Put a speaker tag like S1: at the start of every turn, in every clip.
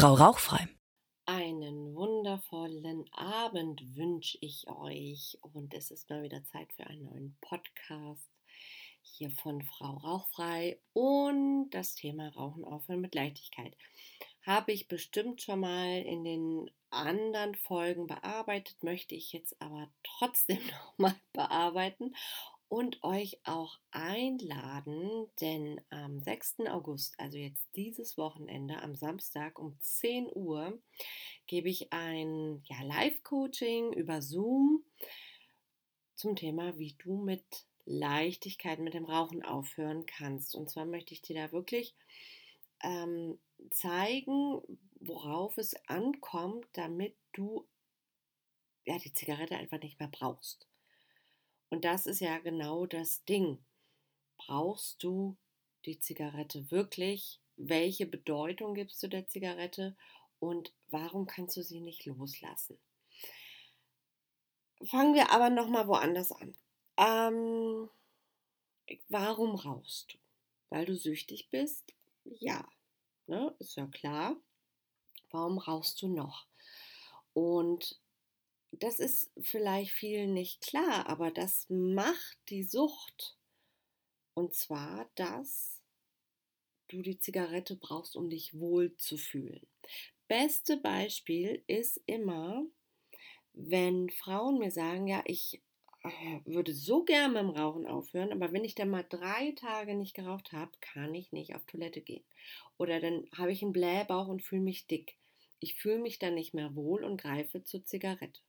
S1: Frau Rauchfrei.
S2: Einen wundervollen Abend wünsche ich euch und es ist mal wieder Zeit für einen neuen Podcast hier von Frau Rauchfrei und das Thema Rauchen aufhören mit Leichtigkeit. Habe ich bestimmt schon mal in den anderen Folgen bearbeitet, möchte ich jetzt aber trotzdem nochmal bearbeiten und euch auch einladen, denn am 6. August, also jetzt dieses Wochenende, am Samstag um 10 Uhr, gebe ich ein ja, Live-Coaching über Zoom zum Thema, wie du mit Leichtigkeit mit dem Rauchen aufhören kannst. Und zwar möchte ich dir da wirklich ähm, zeigen, worauf es ankommt, damit du ja, die Zigarette einfach nicht mehr brauchst. Und das ist ja genau das Ding. Brauchst du die Zigarette wirklich? Welche Bedeutung gibst du der Zigarette? Und warum kannst du sie nicht loslassen? Fangen wir aber nochmal woanders an. Ähm, warum rauchst du? Weil du süchtig bist? Ja, ne, ist ja klar. Warum rauchst du noch? Und das ist vielleicht vielen nicht klar, aber das macht die Sucht. Und zwar, dass du die Zigarette brauchst, um dich wohl zu fühlen. Beste Beispiel ist immer, wenn Frauen mir sagen, ja, ich äh, würde so gern beim Rauchen aufhören, aber wenn ich dann mal drei Tage nicht geraucht habe, kann ich nicht auf Toilette gehen. Oder dann habe ich einen Blähbauch und fühle mich dick. Ich fühle mich dann nicht mehr wohl und greife zur Zigarette.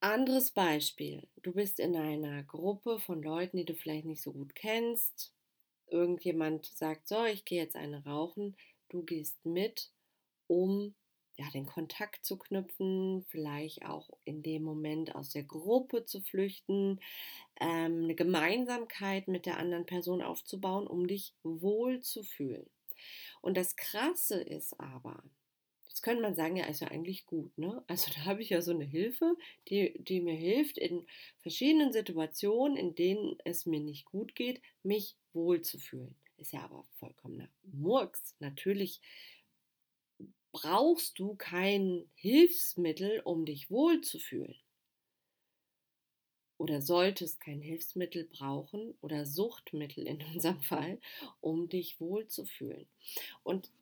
S2: Anderes Beispiel. Du bist in einer Gruppe von Leuten, die du vielleicht nicht so gut kennst. Irgendjemand sagt, so, ich gehe jetzt eine rauchen. Du gehst mit, um ja, den Kontakt zu knüpfen, vielleicht auch in dem Moment aus der Gruppe zu flüchten, ähm, eine Gemeinsamkeit mit der anderen Person aufzubauen, um dich wohl zu fühlen. Und das Krasse ist aber, Jetzt könnte man sagen, ja, ist ja eigentlich gut, ne? Also da habe ich ja so eine Hilfe, die, die mir hilft, in verschiedenen Situationen, in denen es mir nicht gut geht, mich wohlzufühlen. Ist ja aber vollkommener Murks. Natürlich brauchst du kein Hilfsmittel, um dich wohlzufühlen. Oder solltest kein Hilfsmittel brauchen oder Suchtmittel in unserem Fall, um dich wohlzufühlen. Und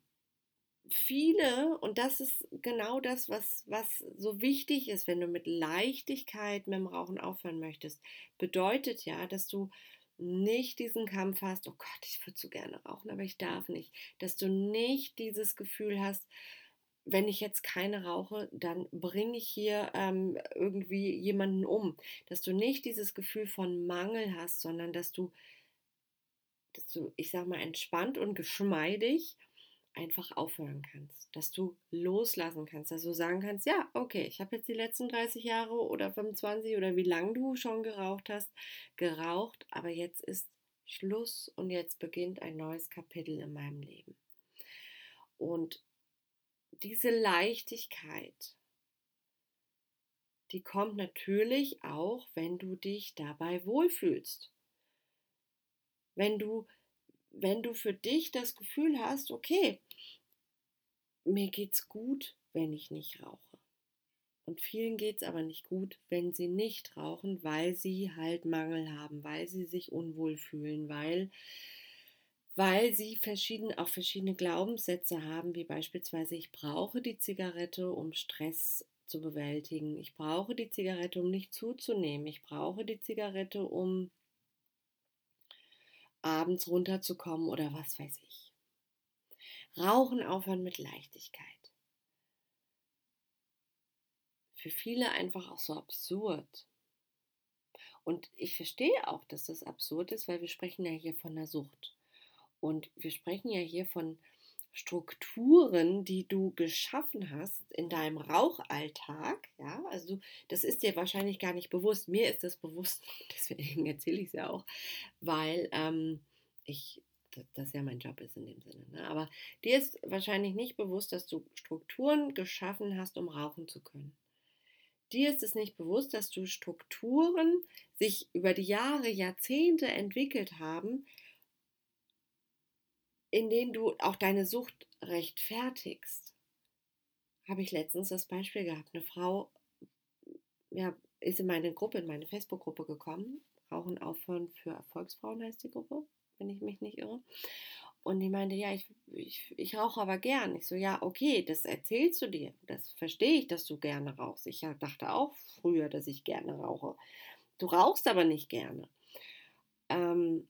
S2: viele, und das ist genau das, was, was so wichtig ist, wenn du mit Leichtigkeit mit dem Rauchen aufhören möchtest, bedeutet ja, dass du nicht diesen Kampf hast, oh Gott, ich würde so gerne rauchen, aber ich darf nicht. Dass du nicht dieses Gefühl hast, wenn ich jetzt keine rauche, dann bringe ich hier ähm, irgendwie jemanden um. Dass du nicht dieses Gefühl von Mangel hast, sondern dass du, dass du, ich sag mal, entspannt und geschmeidig einfach aufhören kannst, dass du loslassen kannst, dass du sagen kannst, ja, okay, ich habe jetzt die letzten 30 Jahre oder 25 oder wie lange du schon geraucht hast, geraucht, aber jetzt ist Schluss und jetzt beginnt ein neues Kapitel in meinem Leben. Und diese Leichtigkeit, die kommt natürlich auch, wenn du dich dabei wohlfühlst. Wenn du wenn du für dich das Gefühl hast, okay, mir geht's gut, wenn ich nicht rauche. Und vielen geht es aber nicht gut, wenn sie nicht rauchen, weil sie halt Mangel haben, weil sie sich unwohl fühlen, weil, weil sie verschieden, auch verschiedene Glaubenssätze haben, wie beispielsweise ich brauche die Zigarette, um Stress zu bewältigen. Ich brauche die Zigarette, um nicht zuzunehmen. Ich brauche die Zigarette, um abends runterzukommen oder was weiß ich. Rauchen aufhören mit Leichtigkeit. Für viele einfach auch so absurd. Und ich verstehe auch, dass das absurd ist, weil wir sprechen ja hier von der Sucht. Und wir sprechen ja hier von Strukturen, die du geschaffen hast in deinem Rauchalltag, ja, also das ist dir wahrscheinlich gar nicht bewusst. Mir ist das bewusst, deswegen erzähle ich es ja auch, weil ähm, ich das ja mein Job ist in dem Sinne. Ne? Aber dir ist wahrscheinlich nicht bewusst, dass du Strukturen geschaffen hast, um rauchen zu können. Dir ist es nicht bewusst, dass du Strukturen sich über die Jahre, Jahrzehnte entwickelt haben, in denen du auch deine Sucht rechtfertigst. Habe ich letztens das Beispiel gehabt. Eine Frau ja, ist in meine Gruppe, in meine Facebook-Gruppe gekommen. Rauchen aufhören für Erfolgsfrauen heißt die Gruppe, wenn ich mich nicht irre. Und die meinte, ja, ich, ich, ich rauche aber gern. Ich so, ja, okay, das erzählst du dir. Das verstehe ich, dass du gerne rauchst. Ich dachte auch früher, dass ich gerne rauche. Du rauchst aber nicht gerne. Ähm,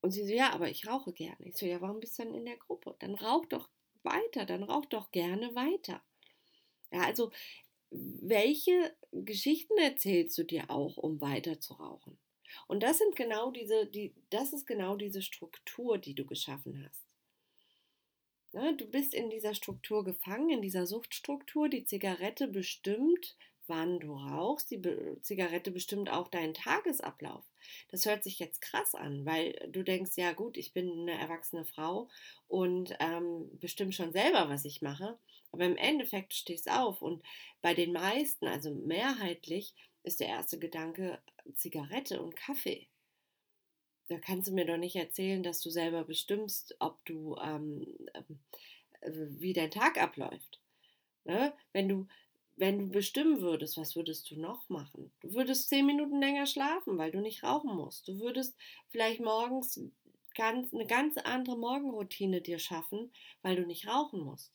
S2: und sie so, ja, aber ich rauche gerne. Ich so, ja, warum bist du denn in der Gruppe? Dann rauch doch weiter, dann rauch doch gerne weiter. Ja, also, welche Geschichten erzählst du dir auch, um weiter zu rauchen? Und das sind genau diese, die, das ist genau diese Struktur, die du geschaffen hast. Ja, du bist in dieser Struktur gefangen, in dieser Suchtstruktur. Die Zigarette bestimmt, wann du rauchst. Die Zigarette bestimmt auch deinen Tagesablauf. Das hört sich jetzt krass an, weil du denkst, ja gut, ich bin eine erwachsene Frau und ähm, bestimme schon selber, was ich mache. Aber im Endeffekt stehst du auf und bei den meisten, also mehrheitlich, ist der erste Gedanke Zigarette und Kaffee. Da kannst du mir doch nicht erzählen, dass du selber bestimmst, ob du, ähm, äh, wie dein Tag abläuft. Ne? Wenn du, wenn du bestimmen würdest, was würdest du noch machen? Du würdest zehn Minuten länger schlafen, weil du nicht rauchen musst. Du würdest vielleicht morgens ganz, eine ganz andere Morgenroutine dir schaffen, weil du nicht rauchen musst.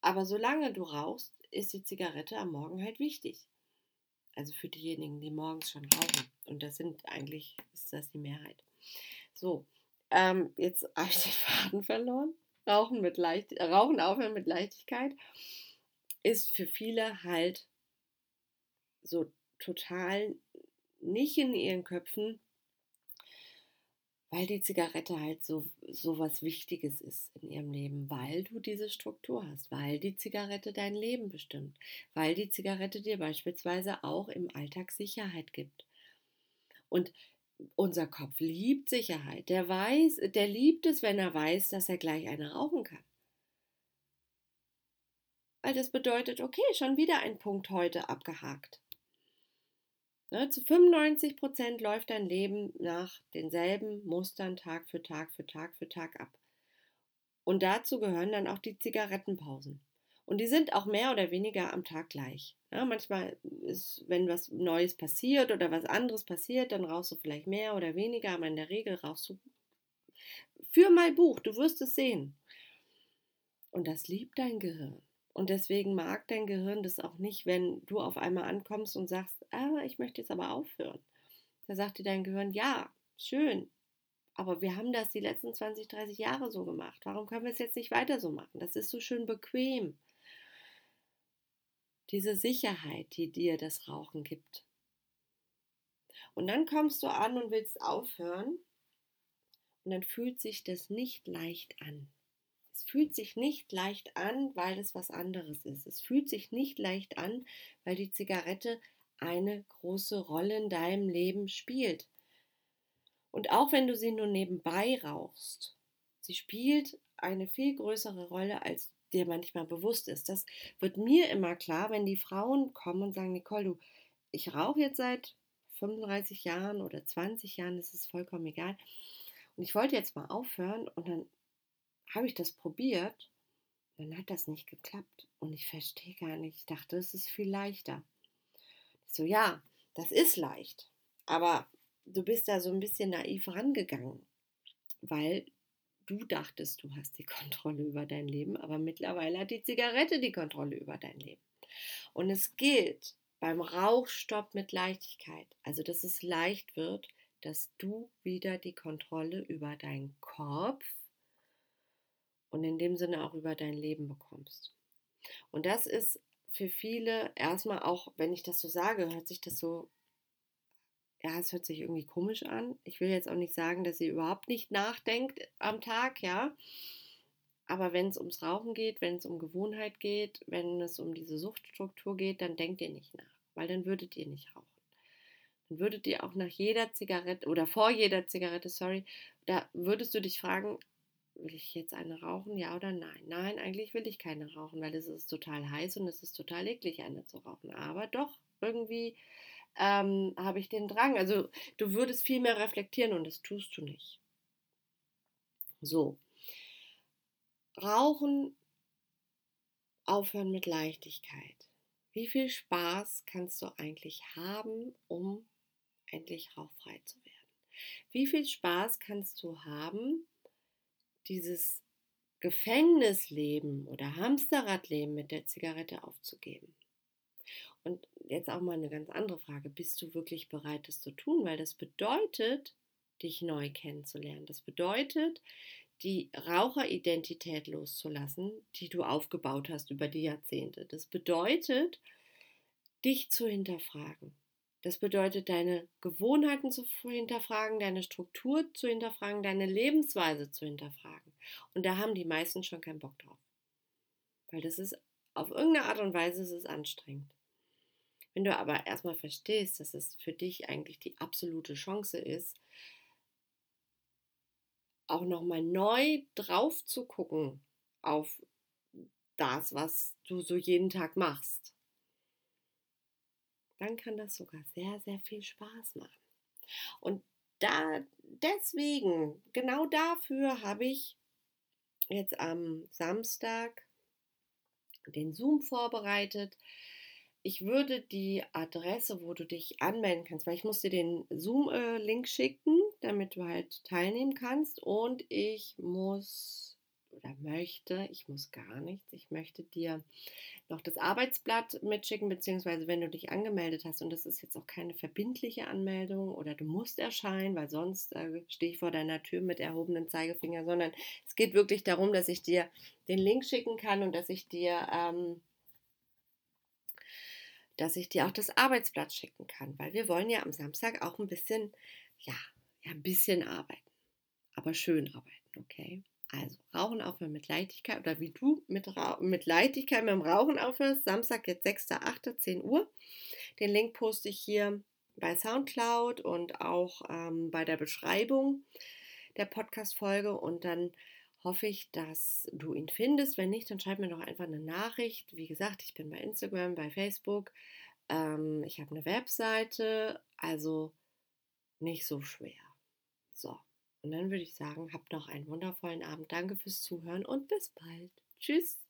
S2: Aber solange du rauchst, ist die Zigarette am Morgen halt wichtig. Also für diejenigen, die morgens schon rauchen. Und das sind eigentlich, ist das die Mehrheit. So, ähm, jetzt habe ich den Faden verloren. Rauchen, mit Leicht Rauchen aufhören mit Leichtigkeit ist für viele halt so total nicht in ihren Köpfen weil die Zigarette halt so, so was Wichtiges ist in ihrem Leben, weil du diese Struktur hast, weil die Zigarette dein Leben bestimmt, weil die Zigarette dir beispielsweise auch im Alltag Sicherheit gibt. Und unser Kopf liebt Sicherheit. Der weiß, der liebt es, wenn er weiß, dass er gleich eine rauchen kann. Weil das bedeutet, okay, schon wieder ein Punkt heute abgehakt. Ne, zu 95 Prozent läuft dein Leben nach denselben Mustern Tag für Tag für Tag für Tag ab. Und dazu gehören dann auch die Zigarettenpausen. Und die sind auch mehr oder weniger am Tag gleich. Ja, manchmal ist, wenn was Neues passiert oder was anderes passiert, dann rauchst du vielleicht mehr oder weniger, aber in der Regel rauchst du. Für mein Buch, du wirst es sehen. Und das liebt dein Gehirn. Und deswegen mag dein Gehirn das auch nicht, wenn du auf einmal ankommst und sagst, ah, ich möchte jetzt aber aufhören. Da sagt dir dein Gehirn, ja, schön, aber wir haben das die letzten 20, 30 Jahre so gemacht. Warum können wir es jetzt nicht weiter so machen? Das ist so schön bequem. Diese Sicherheit, die dir das Rauchen gibt. Und dann kommst du an und willst aufhören und dann fühlt sich das nicht leicht an. Es fühlt sich nicht leicht an, weil es was anderes ist. Es fühlt sich nicht leicht an, weil die Zigarette eine große Rolle in deinem Leben spielt. Und auch wenn du sie nur nebenbei rauchst, sie spielt eine viel größere Rolle, als dir manchmal bewusst ist. Das wird mir immer klar, wenn die Frauen kommen und sagen, Nicole, du, ich rauche jetzt seit 35 Jahren oder 20 Jahren, das ist vollkommen egal. Und ich wollte jetzt mal aufhören und dann habe ich das probiert, dann hat das nicht geklappt. Und ich verstehe gar nicht. Ich dachte, es ist viel leichter. Ich so, ja, das ist leicht. Aber du bist da so ein bisschen naiv rangegangen, weil du dachtest, du hast die Kontrolle über dein Leben, aber mittlerweile hat die Zigarette die Kontrolle über dein Leben. Und es gilt beim Rauchstopp mit Leichtigkeit, also dass es leicht wird, dass du wieder die Kontrolle über deinen Kopf und in dem Sinne auch über dein Leben bekommst. Und das ist für viele erstmal auch, wenn ich das so sage, hört sich das so, ja, es hört sich irgendwie komisch an. Ich will jetzt auch nicht sagen, dass sie überhaupt nicht nachdenkt am Tag, ja. Aber wenn es ums Rauchen geht, wenn es um Gewohnheit geht, wenn es um diese Suchtstruktur geht, dann denkt ihr nicht nach, weil dann würdet ihr nicht rauchen. Dann würdet ihr auch nach jeder Zigarette oder vor jeder Zigarette, sorry, da würdest du dich fragen, will ich jetzt eine rauchen, ja oder nein? Nein, eigentlich will ich keine rauchen, weil es ist total heiß und es ist total eklig, eine zu rauchen. Aber doch, irgendwie ähm, habe ich den Drang. Also du würdest viel mehr reflektieren und das tust du nicht. So. Rauchen, aufhören mit Leichtigkeit. Wie viel Spaß kannst du eigentlich haben, um endlich rauchfrei zu werden? Wie viel Spaß kannst du haben, dieses Gefängnisleben oder Hamsterradleben mit der Zigarette aufzugeben? Und jetzt auch mal eine ganz andere Frage. Bist du wirklich bereit, das zu tun? Weil das bedeutet, dich neu kennenzulernen. Das bedeutet, die Raucheridentität loszulassen, die du aufgebaut hast über die Jahrzehnte. Das bedeutet, dich zu hinterfragen. Das bedeutet, deine Gewohnheiten zu hinterfragen, deine Struktur zu hinterfragen, deine Lebensweise zu hinterfragen. Und da haben die meisten schon keinen Bock drauf. Weil das ist, auf irgendeine Art und Weise ist es anstrengend. Wenn du aber erstmal verstehst, dass es für dich eigentlich die absolute Chance ist, auch nochmal neu drauf zu gucken auf das, was du so jeden Tag machst dann kann das sogar sehr, sehr viel Spaß machen. Und da deswegen, genau dafür habe ich jetzt am Samstag den Zoom vorbereitet. Ich würde die Adresse, wo du dich anmelden kannst, weil ich muss dir den Zoom-Link schicken, damit du halt teilnehmen kannst. Und ich muss oder möchte, ich muss gar nichts, ich möchte dir noch das Arbeitsblatt mitschicken, beziehungsweise wenn du dich angemeldet hast, und das ist jetzt auch keine verbindliche Anmeldung oder du musst erscheinen, weil sonst äh, stehe ich vor deiner Tür mit erhobenen Zeigefinger, sondern es geht wirklich darum, dass ich dir den Link schicken kann und dass ich dir, ähm, dass ich dir auch das Arbeitsblatt schicken kann, weil wir wollen ja am Samstag auch ein bisschen, ja, ja, ein bisschen arbeiten, aber schön arbeiten, okay? Also Rauchen aufhören mit Leichtigkeit oder wie du mit, mit Leichtigkeit mit dem Rauchen aufhörst. Samstag jetzt 6.8. 10 Uhr. Den Link poste ich hier bei Soundcloud und auch ähm, bei der Beschreibung der Podcast-Folge und dann hoffe ich, dass du ihn findest. Wenn nicht, dann schreib mir doch einfach eine Nachricht. Wie gesagt, ich bin bei Instagram, bei Facebook. Ähm, ich habe eine Webseite, also nicht so schwer. So. Und dann würde ich sagen, habt noch einen wundervollen Abend. Danke fürs Zuhören und bis bald. Tschüss.